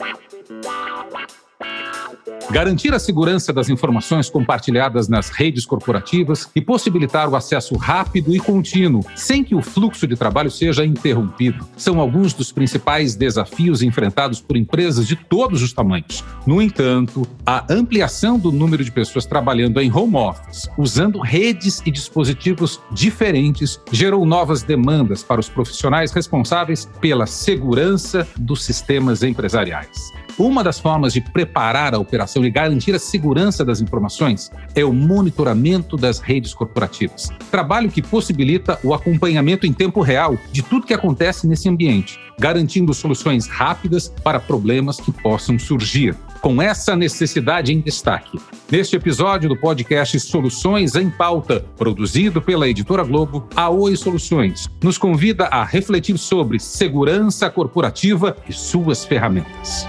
Wow, wow, wow. Garantir a segurança das informações compartilhadas nas redes corporativas e possibilitar o acesso rápido e contínuo, sem que o fluxo de trabalho seja interrompido, são alguns dos principais desafios enfrentados por empresas de todos os tamanhos. No entanto, a ampliação do número de pessoas trabalhando em home office, usando redes e dispositivos diferentes, gerou novas demandas para os profissionais responsáveis pela segurança dos sistemas empresariais. Uma das formas de preparar a operação e garantir a segurança das informações é o monitoramento das redes corporativas. Trabalho que possibilita o acompanhamento em tempo real de tudo que acontece nesse ambiente, garantindo soluções rápidas para problemas que possam surgir. Com essa necessidade em destaque, neste episódio do podcast Soluções em Pauta, produzido pela editora Globo, a Oi Soluções nos convida a refletir sobre segurança corporativa e suas ferramentas.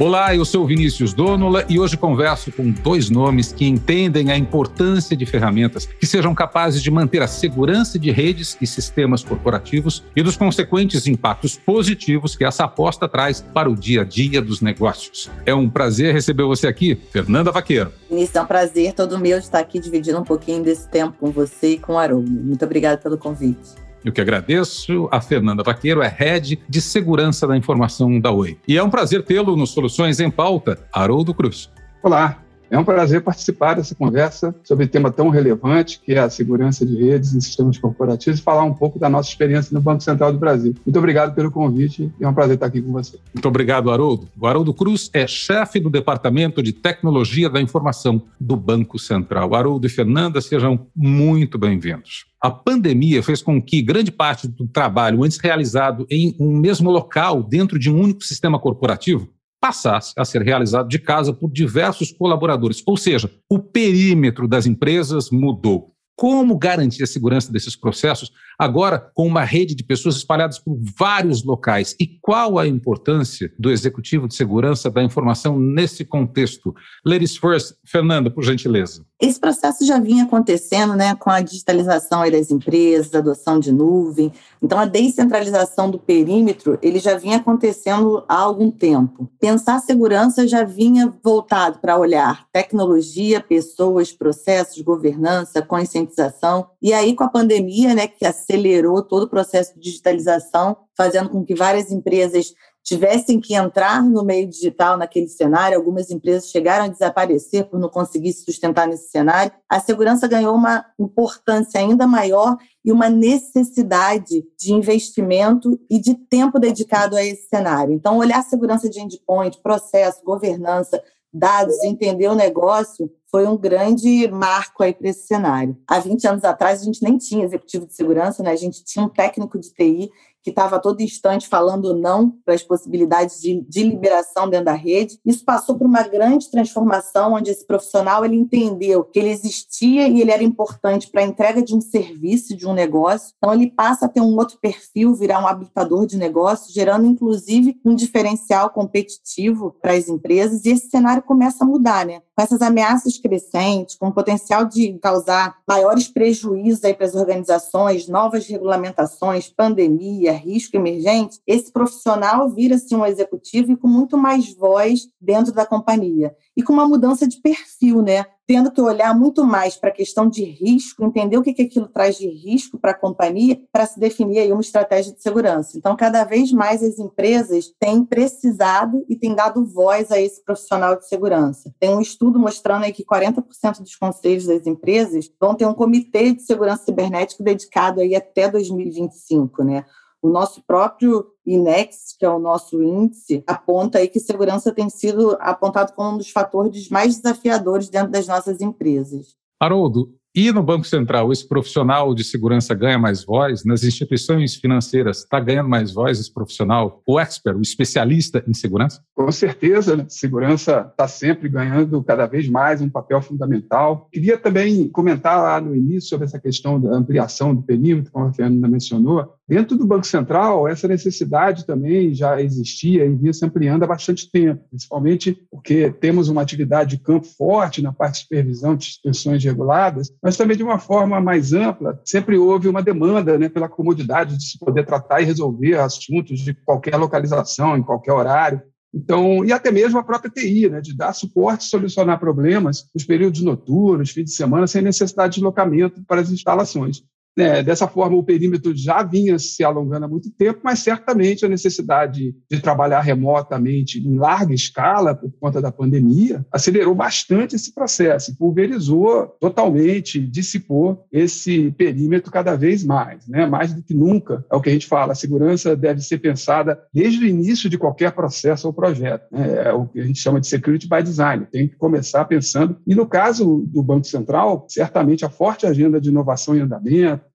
Olá, eu sou Vinícius Donola e hoje converso com dois nomes que entendem a importância de ferramentas que sejam capazes de manter a segurança de redes e sistemas corporativos e dos consequentes impactos positivos que essa aposta traz para o dia a dia dos negócios. É um prazer receber você aqui, Fernanda Vaqueiro. Vinícius, é um prazer todo meu estar aqui dividindo um pouquinho desse tempo com você e com o Haroldo. Muito obrigada pelo convite. Eu que agradeço. A Fernanda Vaqueiro é Head de Segurança da Informação da Oi. E é um prazer tê-lo no Soluções em Pauta, Haroldo Cruz. Olá, é um prazer participar dessa conversa sobre tema tão relevante que é a segurança de redes e sistemas corporativos e falar um pouco da nossa experiência no Banco Central do Brasil. Muito obrigado pelo convite e é um prazer estar aqui com você. Muito obrigado, Haroldo. O Haroldo Cruz é chefe do Departamento de Tecnologia da Informação do Banco Central. Haroldo e Fernanda, sejam muito bem-vindos. A pandemia fez com que grande parte do trabalho antes realizado em um mesmo local, dentro de um único sistema corporativo, passasse a ser realizado de casa por diversos colaboradores. Ou seja, o perímetro das empresas mudou. Como garantir a segurança desses processos agora com uma rede de pessoas espalhadas por vários locais? E qual a importância do executivo de segurança da informação nesse contexto? Ladies first, Fernanda, por gentileza. Esse processo já vinha acontecendo né, com a digitalização das empresas, adoção de nuvem. Então, a descentralização do perímetro ele já vinha acontecendo há algum tempo. Pensar segurança já vinha voltado para olhar tecnologia, pessoas, processos, governança, conscientização. E aí, com a pandemia, né, que acelerou todo o processo de digitalização, fazendo com que várias empresas tivessem que entrar no meio digital naquele cenário, algumas empresas chegaram a desaparecer por não conseguir se sustentar nesse cenário, a segurança ganhou uma importância ainda maior e uma necessidade de investimento e de tempo dedicado a esse cenário. Então, olhar segurança de endpoint, processo, governança, dados, entender o negócio, foi um grande marco aí para esse cenário. Há 20 anos atrás, a gente nem tinha executivo de segurança, né? a gente tinha um técnico de TI que estava todo instante falando não para as possibilidades de, de, liberação dentro da rede. Isso passou por uma grande transformação, onde esse profissional ele entendeu que ele existia e ele era importante para a entrega de um serviço, de um negócio. Então, ele passa a ter um outro perfil, virar um habilitador de negócio, gerando, inclusive, um diferencial competitivo para as empresas. E esse cenário começa a mudar, né? Com essas ameaças crescentes, com o potencial de causar maiores prejuízos para as organizações, novas regulamentações, pandemia, risco emergente, esse profissional vira-se um executivo e com muito mais voz dentro da companhia. E com uma mudança de perfil, né? Tendo que olhar muito mais para a questão de risco, entender o que, que aquilo traz de risco para a companhia, para se definir aí uma estratégia de segurança. Então, cada vez mais as empresas têm precisado e têm dado voz a esse profissional de segurança. Tem um estudo mostrando aí que 40% dos conselhos das empresas vão ter um comitê de segurança cibernética dedicado aí até 2025, né? O nosso próprio INEX, que é o nosso índice, aponta aí que segurança tem sido apontado como um dos fatores mais desafiadores dentro das nossas empresas. Haroldo, e no Banco Central, esse profissional de segurança ganha mais voz? Nas instituições financeiras, está ganhando mais voz esse profissional, o expert, o especialista em segurança? Com certeza, né? segurança está sempre ganhando cada vez mais um papel fundamental. Queria também comentar lá no início sobre essa questão da ampliação do perímetro, como a Fernanda mencionou. Dentro do Banco Central, essa necessidade também já existia e vinha se ampliando há bastante tempo, principalmente porque temos uma atividade de campo forte na parte de supervisão de instituições reguladas, mas também de uma forma mais ampla, sempre houve uma demanda né, pela comodidade de se poder tratar e resolver assuntos de qualquer localização, em qualquer horário. Então, e até mesmo a própria TI, né, de dar suporte, solucionar problemas nos períodos noturnos, fim de semana, sem necessidade de deslocamento para as instalações. É, dessa forma, o perímetro já vinha se alongando há muito tempo, mas certamente a necessidade de trabalhar remotamente em larga escala por conta da pandemia acelerou bastante esse processo, pulverizou totalmente, dissipou esse perímetro cada vez mais, né? mais do que nunca. É o que a gente fala, a segurança deve ser pensada desde o início de qualquer processo ou projeto. Né? É o que a gente chama de security by design, tem que começar pensando. E no caso do Banco Central, certamente a forte agenda de inovação em andamento,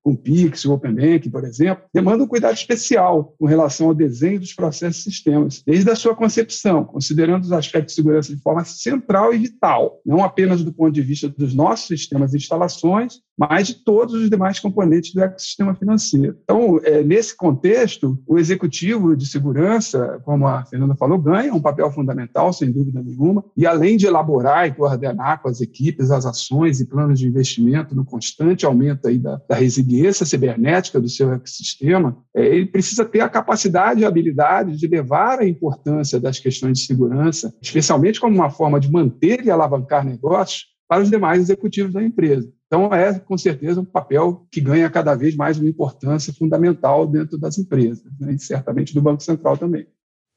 com Pix, o Open Bank, por exemplo, demanda um cuidado especial com relação ao desenho dos processos e sistemas, desde a sua concepção, considerando os aspectos de segurança de forma central e vital, não apenas do ponto de vista dos nossos sistemas e instalações, mas de todos os demais componentes do ecossistema financeiro. Então, é, nesse contexto, o executivo de segurança, como a Fernanda falou, ganha um papel fundamental, sem dúvida nenhuma, e além de elaborar e coordenar com as equipes as ações e planos de investimento no constante aumento aí da, da resiliência cibernética do seu ecossistema, é, ele precisa ter a capacidade e a habilidade de levar a importância das questões de segurança, especialmente como uma forma de manter e alavancar negócios, para os demais executivos da empresa. Então, é com certeza um papel que ganha cada vez mais uma importância fundamental dentro das empresas, né? e certamente do Banco Central também.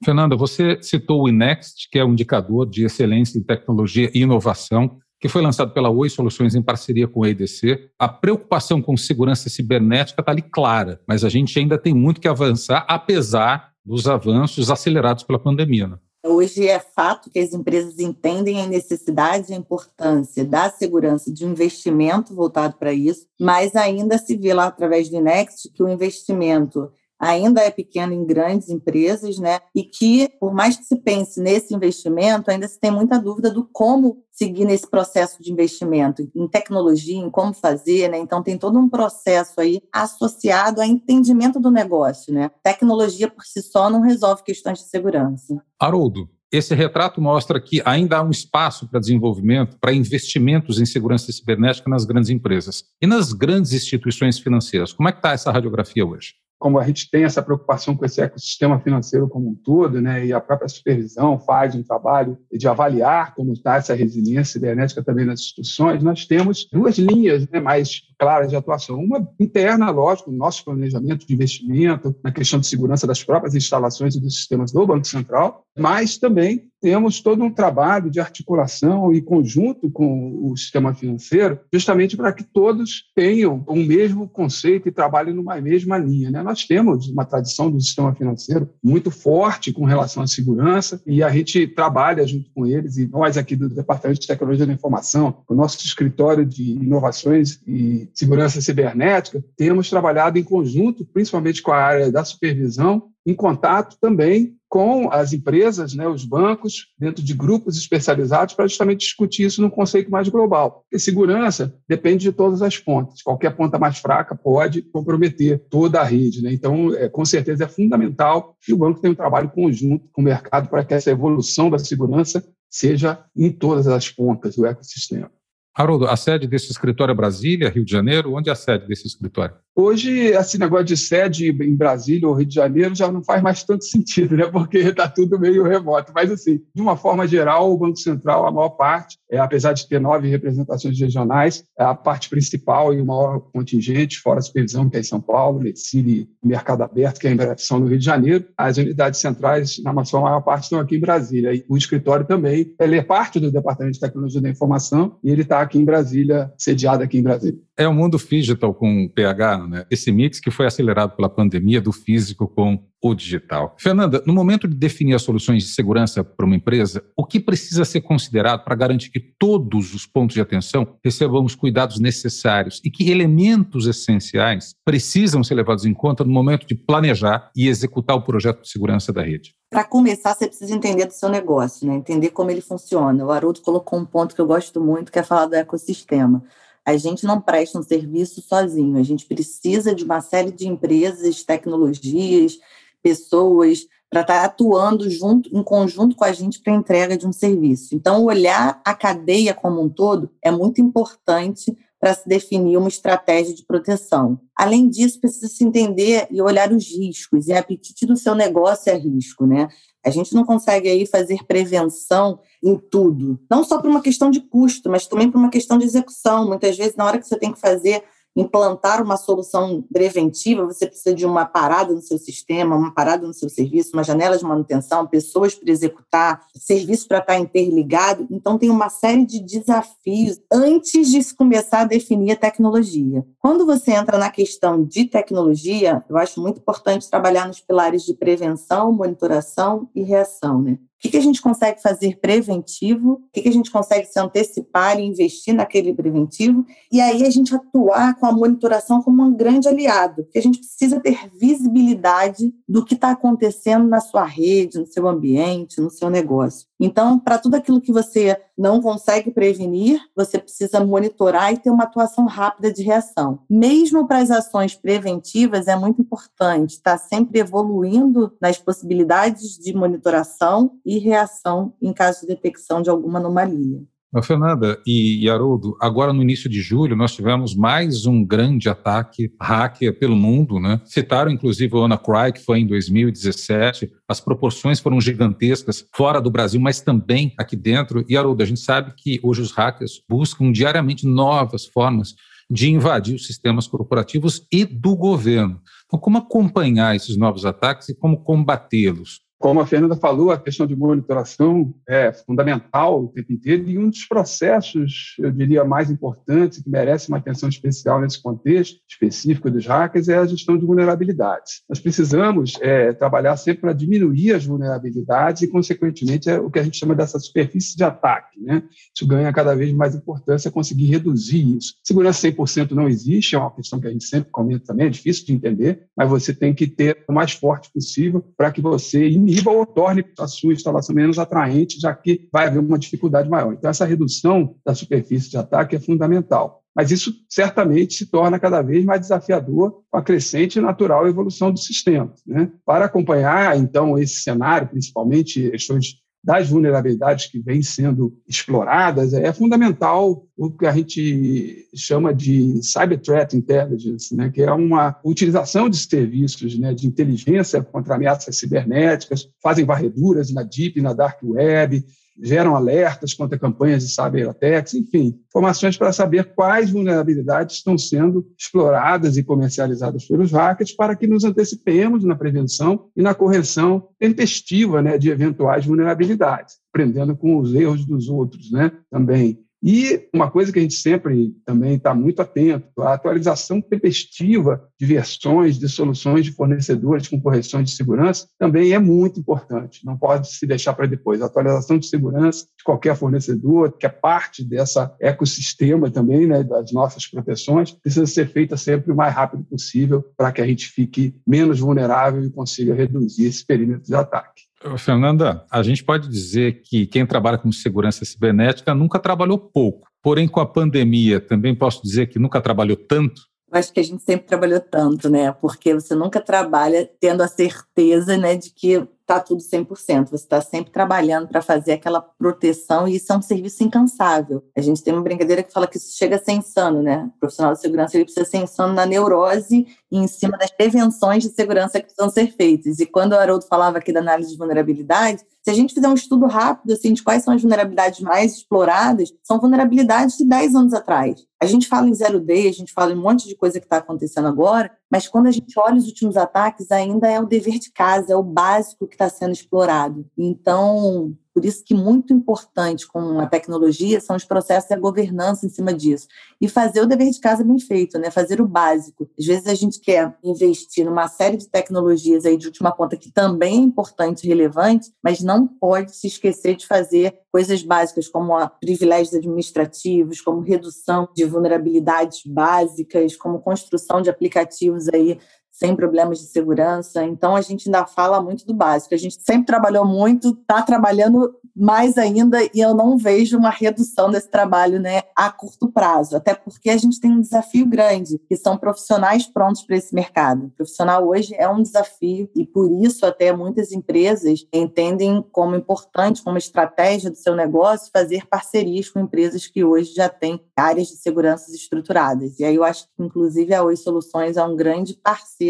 Fernanda, você citou o INEXT, que é um indicador de excelência em tecnologia e inovação, que foi lançado pela Oi Soluções em parceria com a EDC. A preocupação com segurança cibernética está ali clara, mas a gente ainda tem muito que avançar, apesar dos avanços acelerados pela pandemia. Né? Hoje é fato que as empresas entendem a necessidade e a importância da segurança de um investimento voltado para isso, mas ainda se vê lá através do Next que o investimento ainda é pequeno em grandes empresas, né? E que, por mais que se pense nesse investimento, ainda se tem muita dúvida do como seguir nesse processo de investimento, em tecnologia, em como fazer, né? Então tem todo um processo aí associado ao entendimento do negócio, né? Tecnologia por si só não resolve questões de segurança. Haroldo, esse retrato mostra que ainda há um espaço para desenvolvimento, para investimentos em segurança cibernética nas grandes empresas. E nas grandes instituições financeiras, como é que está essa radiografia hoje? Como a gente tem essa preocupação com esse ecossistema financeiro como um todo, né, e a própria supervisão faz um trabalho de avaliar como está essa resiliência cibernética também nas instituições, nós temos duas linhas né, mais claras de atuação. Uma interna, lógico, no nosso planejamento de investimento, na questão de segurança das próprias instalações e dos sistemas do Banco Central, mas também temos todo um trabalho de articulação e conjunto com o sistema financeiro, justamente para que todos tenham o mesmo conceito e trabalhem numa mesma linha. Né? Nós temos uma tradição do sistema financeiro muito forte com relação à segurança e a gente trabalha junto com eles e nós aqui do Departamento de Tecnologia da Informação, o nosso escritório de inovações e segurança cibernética, temos trabalhado em conjunto, principalmente com a área da supervisão, em contato também com as empresas, né, os bancos, dentro de grupos especializados, para justamente discutir isso num conceito mais global. Porque segurança depende de todas as pontas. Qualquer ponta mais fraca pode comprometer toda a rede. Né? Então, é, com certeza, é fundamental que o banco tenha um trabalho conjunto com o mercado para que essa evolução da segurança seja em todas as pontas do ecossistema. Haroldo, a sede desse escritório é Brasília, Rio de Janeiro? Onde é a sede desse escritório? Hoje, esse negócio de sede em Brasília ou Rio de Janeiro já não faz mais tanto sentido, né? porque está tudo meio remoto. Mas, assim, de uma forma geral, o Banco Central, a maior parte, é, apesar de ter nove representações regionais, é a parte principal e o maior contingente, fora a supervisão, que é em São Paulo, Medicina e Mercado Aberto, que é em São no Rio de Janeiro. As unidades centrais, na sua maior parte, estão aqui em Brasília. E o escritório também, ele é parte do Departamento de Tecnologia da Informação e ele está aqui em Brasília, sediado aqui em Brasília. É o mundo digital com PH, né? Esse mix que foi acelerado pela pandemia do físico com o digital. Fernanda, no momento de definir as soluções de segurança para uma empresa, o que precisa ser considerado para garantir que todos os pontos de atenção recebam os cuidados necessários e que elementos essenciais precisam ser levados em conta no momento de planejar e executar o projeto de segurança da rede? Para começar, você precisa entender do seu negócio, né? entender como ele funciona. O Haroldo colocou um ponto que eu gosto muito, que é falar do ecossistema A gente não presta um serviço sozinho, a gente precisa de uma série de empresas, tecnologias, pessoas para estar tá atuando junto, em conjunto com a gente para a entrega de um serviço. Então, olhar a cadeia como um todo é muito importante para se definir uma estratégia de proteção. Além disso, precisa se entender e olhar os riscos, e a apetite do seu negócio é risco, né? A gente não consegue aí fazer prevenção em tudo, não só por uma questão de custo, mas também por uma questão de execução. Muitas vezes, na hora que você tem que fazer implantar uma solução preventiva, você precisa de uma parada no seu sistema, uma parada no seu serviço, uma janela de manutenção, pessoas para executar, serviço para estar interligado. Então, tem uma série de desafios antes de se começar a definir a tecnologia. Quando você entra na questão de tecnologia, eu acho muito importante trabalhar nos pilares de prevenção, monitoração e reação. Né? O que, a gente consegue fazer preventivo? O que, a gente consegue se antecipar e investir naquele preventivo? E aí a gente atuar com a monitoração como um grande aliado, porque a gente precisa ter visibilidade do que está acontecendo na sua rede, no seu ambiente, no seu negócio. Então, para tudo aquilo que você não consegue prevenir, você precisa monitorar e ter uma atuação rápida de reação. Mesmo para as ações preventivas, é muito importante estar sempre evoluindo nas possibilidades de monitoração e reação em caso de detecção de alguma anomalia. Fernanda e, Haroldo, agora no início de julho nós tivemos mais um grande ataque hacker pelo mundo, né? Citaram inclusive o WannaCry, que foi em 2017. As proporções foram gigantescas fora do Brasil, mas também aqui dentro. E Haroldo, a gente sabe que hoje os hackers buscam diariamente novas formas de invadir os sistemas corporativos e do governo. Então, como acompanhar esses novos ataques e como combatê-los? Como a Fernanda falou, a questão de monitoração é fundamental o tempo inteiro e um dos processos, eu diria, mais importantes que merece uma atenção especial nesse contexto específico dos hackers é a gestão de vulnerabilidades. Nós precisamos é, trabalhar sempre para diminuir as vulnerabilidades e, consequentemente, é o que a gente chama dessa superfície de ataque. Né? Isso ganha cada vez mais importância conseguir reduzir isso. Segurança 100% não existe, é uma questão que a gente sempre comenta também, é difícil de entender, mas você tem que ter o mais forte possível para que você iniba ou torne a sua instalação menos atraente, já que vai haver uma dificuldade maior. Então, essa redução da superfície de ataque é fundamental. Mas isso certamente se torna cada vez mais desafiador com a crescente e natural evolução do sistema. Né? Para acompanhar, então, esse cenário, principalmente questões das vulnerabilidades que vêm sendo exploradas, é fundamental o que a gente chama de Cyber Threat Intelligence, né, que é uma utilização de serviços né, de inteligência contra ameaças cibernéticas, fazem varreduras na Deep, na Dark Web, geram alertas contra campanhas de cyberattacks, enfim, informações para saber quais vulnerabilidades estão sendo exploradas e comercializadas pelos hackers para que nos antecipemos na prevenção e na correção tempestiva né, de eventuais vulnerabilidades, aprendendo com os erros dos outros né, também. E uma coisa que a gente sempre também está muito atento, a atualização tempestiva de versões de soluções de fornecedores com correções de segurança também é muito importante, não pode se deixar para depois. A atualização de segurança de qualquer fornecedor, que é parte dessa ecossistema também, né, das nossas proteções, precisa ser feita sempre o mais rápido possível para que a gente fique menos vulnerável e consiga reduzir esse perímetro de ataque. Fernanda, a gente pode dizer que quem trabalha com segurança cibernética nunca trabalhou pouco. Porém, com a pandemia, também posso dizer que nunca trabalhou tanto? Eu acho que a gente sempre trabalhou tanto, né? Porque você nunca trabalha tendo a certeza, né, de que está tudo 100%. Você está sempre trabalhando para fazer aquela proteção e isso é um serviço incansável. A gente tem uma brincadeira que fala que isso chega a ser insano, né? O profissional de segurança ele precisa ser insano na neurose em cima das prevenções de segurança que precisam ser feitas. E quando o Haroldo falava aqui da análise de vulnerabilidade, se a gente fizer um estudo rápido assim, de quais são as vulnerabilidades mais exploradas, são vulnerabilidades de 10 anos atrás. A gente fala em zero day, a gente fala em um monte de coisa que está acontecendo agora, mas quando a gente olha os últimos ataques, ainda é o dever de casa, é o básico que está sendo explorado. Então, por isso que muito importante com a tecnologia são os processos e a governança em cima disso. E fazer o dever de casa bem feito, né? Fazer o básico. Às vezes a gente quer investir numa série de tecnologias aí de última ponta que também é importante e relevante, mas não pode se esquecer de fazer coisas básicas como privilégios administrativos, como redução de vulnerabilidades básicas, como construção de aplicativos aí sem problemas de segurança. Então, a gente ainda fala muito do básico. A gente sempre trabalhou muito, está trabalhando mais ainda, e eu não vejo uma redução desse trabalho né, a curto prazo, até porque a gente tem um desafio grande, que são profissionais prontos para esse mercado. O profissional hoje é um desafio, e por isso até muitas empresas entendem como importante, como estratégia do seu negócio, fazer parcerias com empresas que hoje já têm áreas de segurança estruturadas. E aí eu acho que, inclusive, a Oi Soluções é um grande parceiro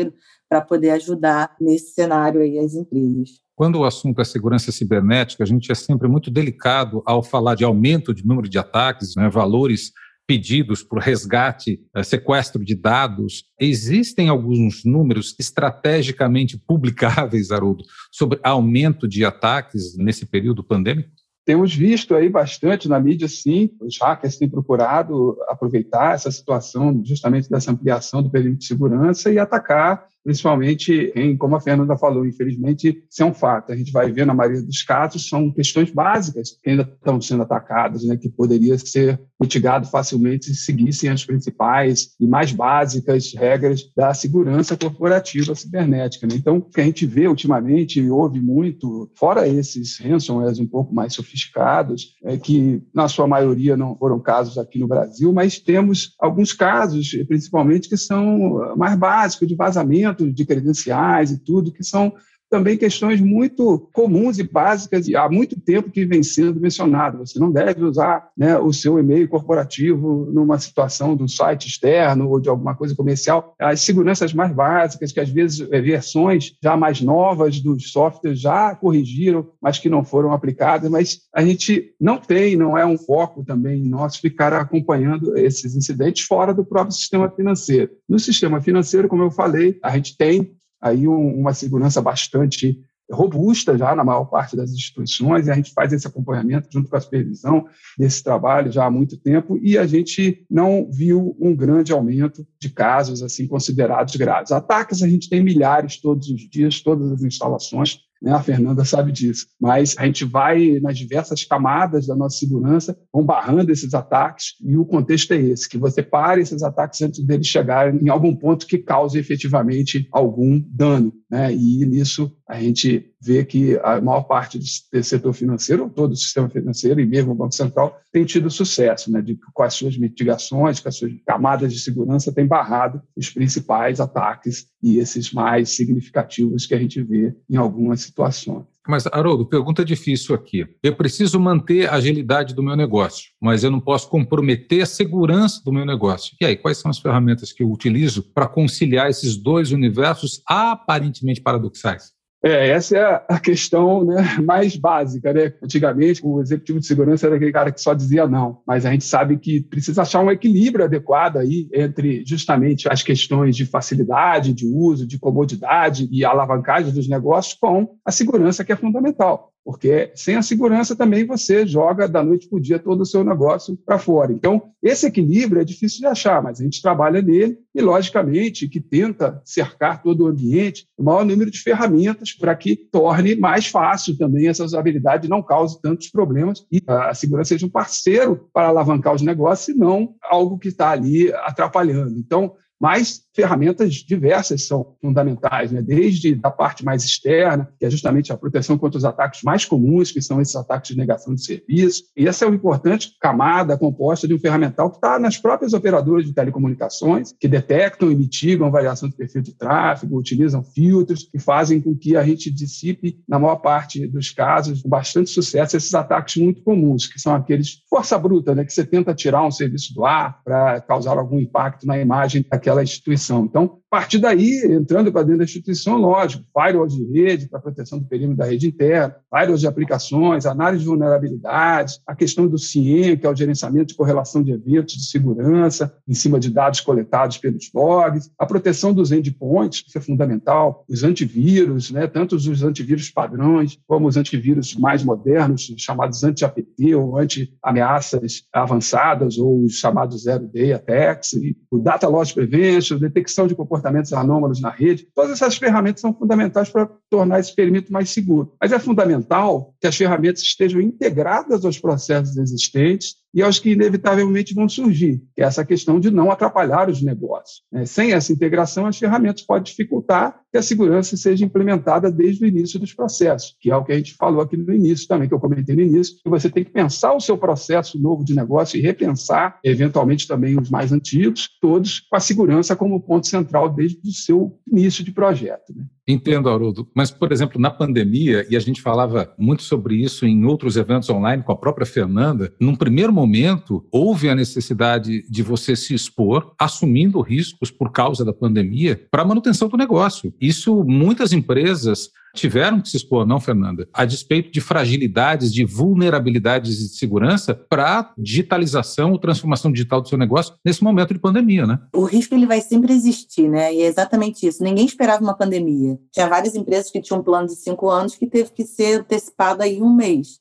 para poder ajudar nesse cenário aí as empresas. Quando o assunto é segurança cibernética, a gente é sempre muito delicado ao falar de aumento de número de ataques, né, valores pedidos por resgate, eh, sequestro de dados. Existem alguns números estrategicamente publicáveis, Haroldo, sobre aumento de ataques nesse período pandêmico? Temos visto aí bastante na mídia, sim, os hackers têm procurado aproveitar essa situação justamente dessa ampliação do perímetro de segurança e atacar principalmente em, como a Fernanda falou, infelizmente, isso é um fato. A gente vai ver na maioria dos casos, são questões básicas que ainda estão sendo atacadas, né, que poderia ser mitigado facilmente se seguissem as principais e mais básicas regras da segurança corporativa cibernética. Né? Então, o que a gente vê ultimamente e ouve muito, fora esses ransomwares um pouco mais sofisticados, é que na sua maioria não foram casos aqui no Brasil, mas temos alguns casos, principalmente, que são mais básicos de vazamento de credenciais e tudo, que são também questões muito comuns e básicas e há muito tempo que vem sendo mencionado. Você não deve usar né, o seu e-mail corporativo numa situação de um site externo ou de alguma coisa comercial. As seguranças mais básicas, que às vezes é, versões já mais novas dos softwares já corrigiram, mas que não foram aplicadas. Mas a gente não tem, não é um foco também nosso ficar acompanhando esses incidentes fora do próprio sistema financeiro. No sistema financeiro, como eu falei, a gente tem aí uma segurança bastante robusta já na maior parte das instituições, e a gente faz esse acompanhamento junto com a supervisão desse trabalho já há muito tempo, e a gente não viu um grande aumento de casos assim considerados graves. Ataques a gente tem milhares todos os dias, todas as instalações, né? A Fernanda sabe disso. Mas a gente vai nas diversas camadas da nossa segurança, vão barrando esses ataques, e o contexto é esse: que você pare esses ataques antes deles chegarem em algum ponto que cause efetivamente algum dano. Né? E nisso a gente vê que a maior parte do setor financeiro, todo o sistema financeiro e mesmo o Banco Central, tem tido sucesso, né? de, com as suas mitigações, com as suas camadas de segurança, tem barrado os principais ataques e esses mais significativos que a gente vê em algumas situações. Mas, Haroldo, pergunta difícil aqui. Eu preciso manter a agilidade do meu negócio, mas eu não posso comprometer a segurança do meu negócio. E aí, quais são as ferramentas que eu utilizo para conciliar esses dois universos aparentemente paradoxais? É, essa é a questão né, mais básica. Né? Antigamente, o executivo de segurança era aquele cara que só dizia não, mas a gente sabe que precisa achar um equilíbrio adequado aí entre justamente as questões de facilidade de uso, de comodidade e alavancagem dos negócios com a segurança que é fundamental porque sem a segurança também você joga da noite para o dia todo o seu negócio para fora. Então, esse equilíbrio é difícil de achar, mas a gente trabalha nele e, logicamente, que tenta cercar todo o ambiente, o maior número de ferramentas para que torne mais fácil também essa usabilidade não cause tantos problemas e a segurança seja um parceiro para alavancar os negócios e não algo que está ali atrapalhando. Então, mas ferramentas diversas são fundamentais, né? desde a parte mais externa, que é justamente a proteção contra os ataques mais comuns, que são esses ataques de negação de serviço. E essa é uma importante camada composta de um ferramental que está nas próprias operadoras de telecomunicações, que detectam e mitigam variação de perfil de tráfego, utilizam filtros que fazem com que a gente dissipe, na maior parte dos casos, com bastante sucesso, esses ataques muito comuns, que são aqueles força bruta, né? que você tenta tirar um serviço do ar para causar algum impacto na imagem daquele aquela instituição. Então, a partir daí, entrando para dentro da instituição, lógico, firewall de rede para proteção do perímetro da rede interna, firewall de aplicações, análise de vulnerabilidades, a questão do CIEM, que é o gerenciamento de correlação de eventos de segurança em cima de dados coletados pelos logs, a proteção dos endpoints, que é fundamental, os antivírus, né, tanto os antivírus padrões como os antivírus mais modernos, chamados anti-APT ou anti-ameaças avançadas ou os chamados zero-day attacks, o Data Loss Prevention, detecção de comportamento comportamentos anômalos na rede. Todas essas ferramentas são fundamentais para tornar esse perímetro mais seguro. Mas é fundamental que as ferramentas estejam integradas aos processos existentes e aos que inevitavelmente vão surgir, que é essa questão de não atrapalhar os negócios. Né? Sem essa integração, as ferramentas podem dificultar que a segurança seja implementada desde o início dos processos, que é o que a gente falou aqui no início também, que eu comentei no início, que você tem que pensar o seu processo novo de negócio e repensar, eventualmente também os mais antigos, todos com a segurança como ponto central desde o seu início de projeto. Né? Entendo, Haroldo. Mas, por exemplo, na pandemia, e a gente falava muito sobre isso em outros eventos online com a própria Fernanda, num primeiro momento, houve a necessidade de você se expor, assumindo riscos por causa da pandemia, para a manutenção do negócio. Isso muitas empresas tiveram que se expor, não, Fernanda, a despeito de fragilidades, de vulnerabilidades de segurança para digitalização ou transformação digital do seu negócio nesse momento de pandemia, né? O risco ele vai sempre existir, né? E é exatamente isso. Ninguém esperava uma pandemia. Tinha várias empresas que tinham um plano de cinco anos que teve que ser antecipado aí um mês.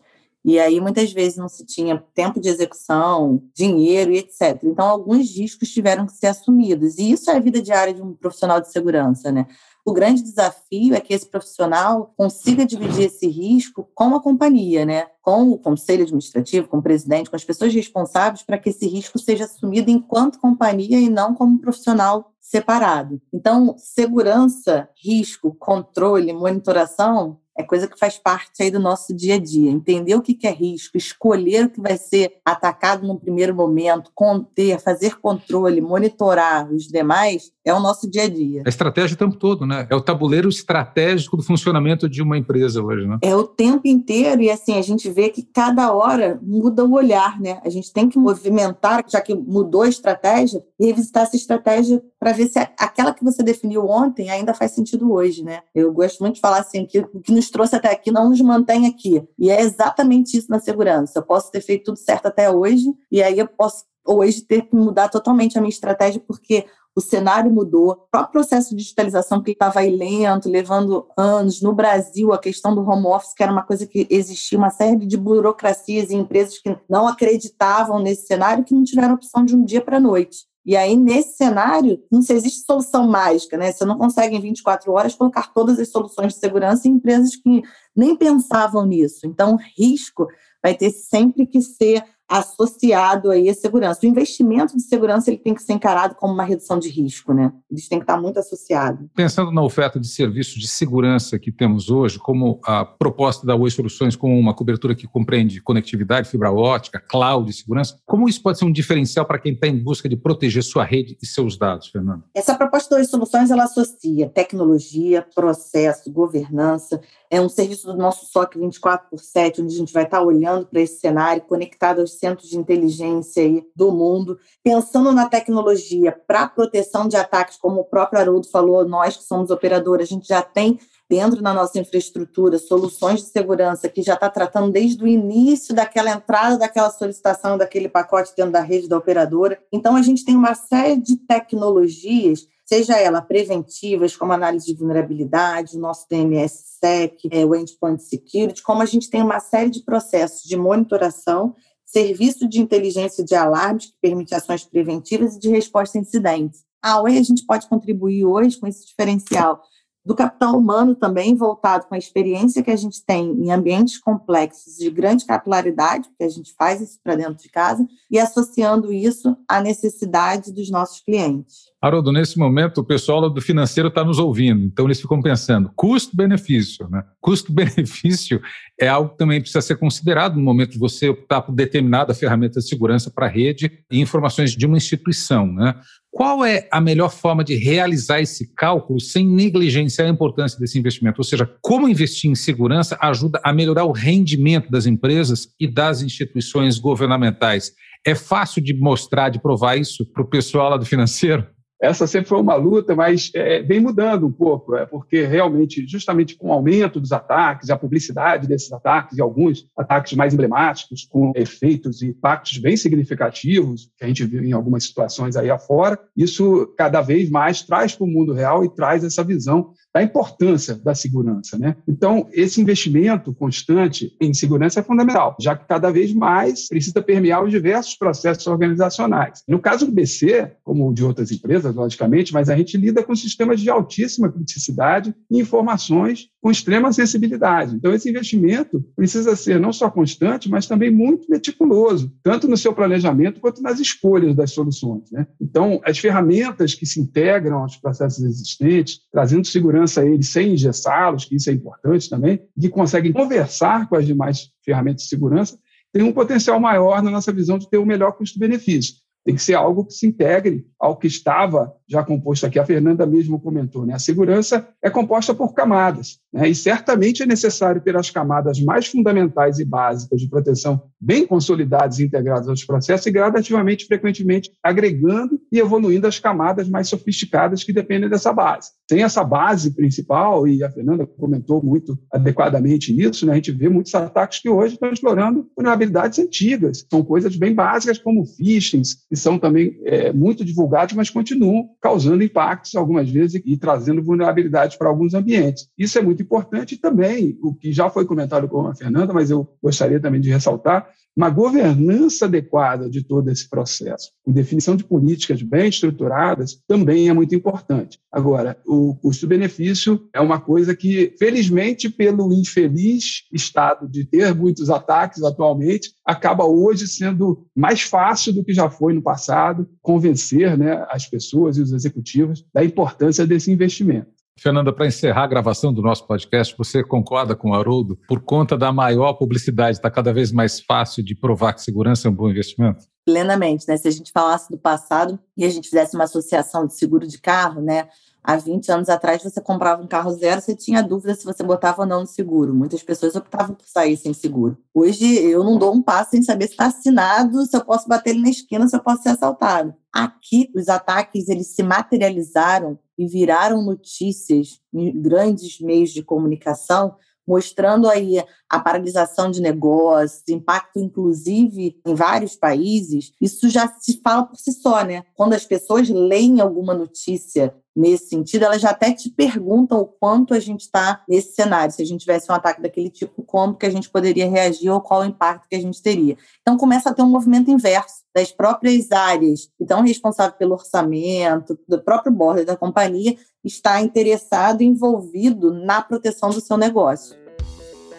E aí, muitas vezes, não se tinha tempo de execução, dinheiro e etc. Então, alguns riscos tiveram que ser assumidos. E isso é a vida diária de um profissional de segurança, né? O grande desafio é que esse profissional consiga dividir esse risco com a companhia, né? com o conselho administrativo, com o presidente, com as pessoas responsáveis para que esse risco seja assumido enquanto companhia e não como profissional separado. Então, segurança, risco, controle, monitoração é coisa que faz parte aí do nosso dia a dia. Entender o que é risco, escolher o que vai ser atacado no primeiro momento, conter, fazer controle, monitorar os demais, é o nosso dia a dia. A estratégia o tempo todo, né? É o tabuleiro estratégico do funcionamento de uma empresa hoje, né? É o tempo inteiro e assim, a gente vê que cada hora muda o olhar, né? A gente tem que movimentar, já que mudou a estratégia, e revisitar essa estratégia para ver se aquela que você definiu ontem ainda faz sentido hoje, né? Eu gosto muito de falar assim que o que nos trouxe até aqui não nos mantém aqui. E é exatamente isso na segurança. Eu posso ter feito tudo certo até hoje e aí eu posso hoje ter que mudar totalmente a minha estratégia porque o cenário mudou, o próprio processo de digitalização que estava aí lento, levando anos. No Brasil, a questão do home office, que era uma coisa que existia, uma série de burocracias e empresas que não acreditavam nesse cenário, que não tiveram opção de um dia para a noite. E aí, nesse cenário, não se existe solução mágica, né? Você não consegue, em 24 horas, colocar todas as soluções de segurança em empresas que nem pensavam nisso. Então, risco vai ter sempre que ser associado aí à segurança. O investimento de segurança ele tem que ser encarado como uma redução de risco, né? Eles têm que estar muito associados. Pensando na oferta de serviços de segurança que temos hoje, como a proposta da Oi Soluções com uma cobertura que compreende conectividade, fibra ótica, cloud e segurança, como isso pode ser um diferencial para quem está em busca de proteger sua rede e seus dados, Fernando? Essa proposta da Oi Soluções ela associa tecnologia, processo, governança, é um serviço do nosso SOC 24 por 7, onde a gente vai estar olhando para esse cenário, conectado aos centros de inteligência do mundo, pensando na tecnologia para proteção de ataques, como o próprio Haroldo falou, nós que somos operadores, a gente já tem dentro da nossa infraestrutura soluções de segurança que já está tratando desde o início daquela entrada daquela solicitação daquele pacote dentro da rede da operadora. Então a gente tem uma série de tecnologias seja ela preventivas, como análise de vulnerabilidade, o nosso DNS-SEC, é, o Endpoint Security, como a gente tem uma série de processos de monitoração, serviço de inteligência de alarmes, que permite ações preventivas e de resposta a incidentes. A OE a gente pode contribuir hoje com esse diferencial do capital humano também, voltado com a experiência que a gente tem em ambientes complexos de grande capilaridade, porque a gente faz isso para dentro de casa, e associando isso à necessidade dos nossos clientes. Haroldo, nesse momento o pessoal do financeiro está nos ouvindo, então eles ficam pensando, custo-benefício, né? Custo-benefício é algo que também precisa ser considerado no momento de você optar por determinada ferramenta de segurança para a rede e informações de uma instituição, né? Qual é a melhor forma de realizar esse cálculo sem negligenciar a importância desse investimento? Ou seja, como investir em segurança ajuda a melhorar o rendimento das empresas e das instituições governamentais? É fácil de mostrar, de provar isso para o pessoal lá do financeiro? Essa sempre foi uma luta, mas é, vem mudando um pouco, é, porque realmente, justamente com o aumento dos ataques, a publicidade desses ataques e alguns ataques mais emblemáticos, com efeitos e impactos bem significativos, que a gente viu em algumas situações aí afora, isso cada vez mais traz para o mundo real e traz essa visão da importância da segurança. Né? Então, esse investimento constante em segurança é fundamental, já que cada vez mais precisa permear os diversos processos organizacionais. No caso do BC, como de outras empresas, logicamente, mas a gente lida com sistemas de altíssima criticidade e informações com extrema sensibilidade. Então, esse investimento precisa ser não só constante, mas também muito meticuloso, tanto no seu planejamento quanto nas escolhas das soluções. Né? Então, as ferramentas que se integram aos processos existentes, trazendo segurança eles sem engessá-los, que isso é importante também, que conseguem conversar com as demais ferramentas de segurança, tem um potencial maior na nossa visão de ter o um melhor custo-benefício. Tem que ser algo que se integre ao que estava já composto aqui. A Fernanda mesmo comentou, né? A segurança é composta por camadas, né? E certamente é necessário ter as camadas mais fundamentais e básicas de proteção bem consolidadas e integradas aos processos e gradativamente, frequentemente, agregando e evoluindo as camadas mais sofisticadas que dependem dessa base. Sem essa base principal, e a Fernanda comentou muito adequadamente isso, né? A gente vê muitos ataques que hoje estão explorando vulnerabilidades antigas. São coisas bem básicas como phishing, são também é, muito divulgados, mas continuam causando impactos algumas vezes e, trazendo vulnerabilidades para alguns ambientes. Isso é muito importante e também, o que já foi comentado com a Fernanda, mas eu gostaria também de ressaltar, uma governança adequada de todo esse processo, com definição de políticas bem estruturadas, também é muito importante. Agora, o custo-benefício é uma coisa que, felizmente, pelo infeliz estado de ter muitos ataques atualmente, acaba hoje sendo mais fácil do que já foi no passado convencer né, as pessoas e os executivos da importância desse investimento. Fernanda, para encerrar a gravação do nosso podcast, você concorda com o Haroldo? Por conta da maior publicidade, está cada vez mais fácil de provar que segurança é um bom investimento? Plenamente, né? Se a gente falasse do passado e a gente fizesse uma associação de seguro de carro, né? Há 20 anos atrás, você comprava um carro zero, você tinha dúvida se você botava ou não no seguro. Muitas pessoas optavam por sair sem seguro. Hoje, eu não dou um passo sem saber se está assinado, se eu posso bater ele na esquina, se eu posso ser assaltado. Aqui, os ataques eles se materializaram e viraram notícias em grandes meios de comunicação mostrando aí a paralisação de negócios, impacto inclusive em vários países, isso já se fala por si só, né? Quando as pessoas leem alguma notícia nesse sentido, elas já até te perguntam o quanto a gente está nesse cenário. Se a gente tivesse um ataque daquele tipo, como que a gente poderia reagir ou qual o impacto que a gente teria. Então começa a ter um movimento inverso das próprias áreas que estão responsáveis pelo orçamento, do próprio board da companhia, está interessado e envolvido na proteção do seu negócio.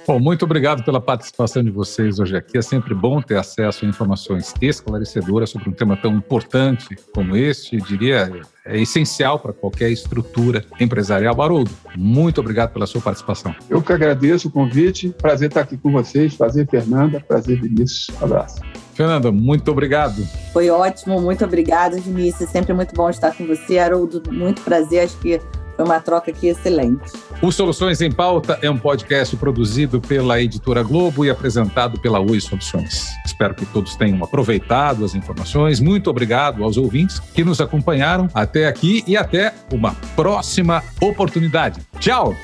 Bom, muito obrigado pela participação de vocês hoje aqui. É sempre bom ter acesso a informações esclarecedoras sobre um tema tão importante como este. Eu diria, é essencial para qualquer estrutura empresarial. Haroldo, muito obrigado pela sua participação. Eu que agradeço o convite. Prazer estar aqui com vocês. Prazer, Fernanda. Prazer, Vinícius. abraço. Fernanda, muito obrigado. Foi ótimo, muito obrigado, Vinícius. É sempre muito bom estar com você. Haroldo, muito prazer. Acho que foi uma troca aqui excelente. O Soluções em Pauta é um podcast produzido pela Editora Globo e apresentado pela Oi Soluções. Espero que todos tenham aproveitado as informações. Muito obrigado aos ouvintes que nos acompanharam até aqui e até uma próxima oportunidade. Tchau!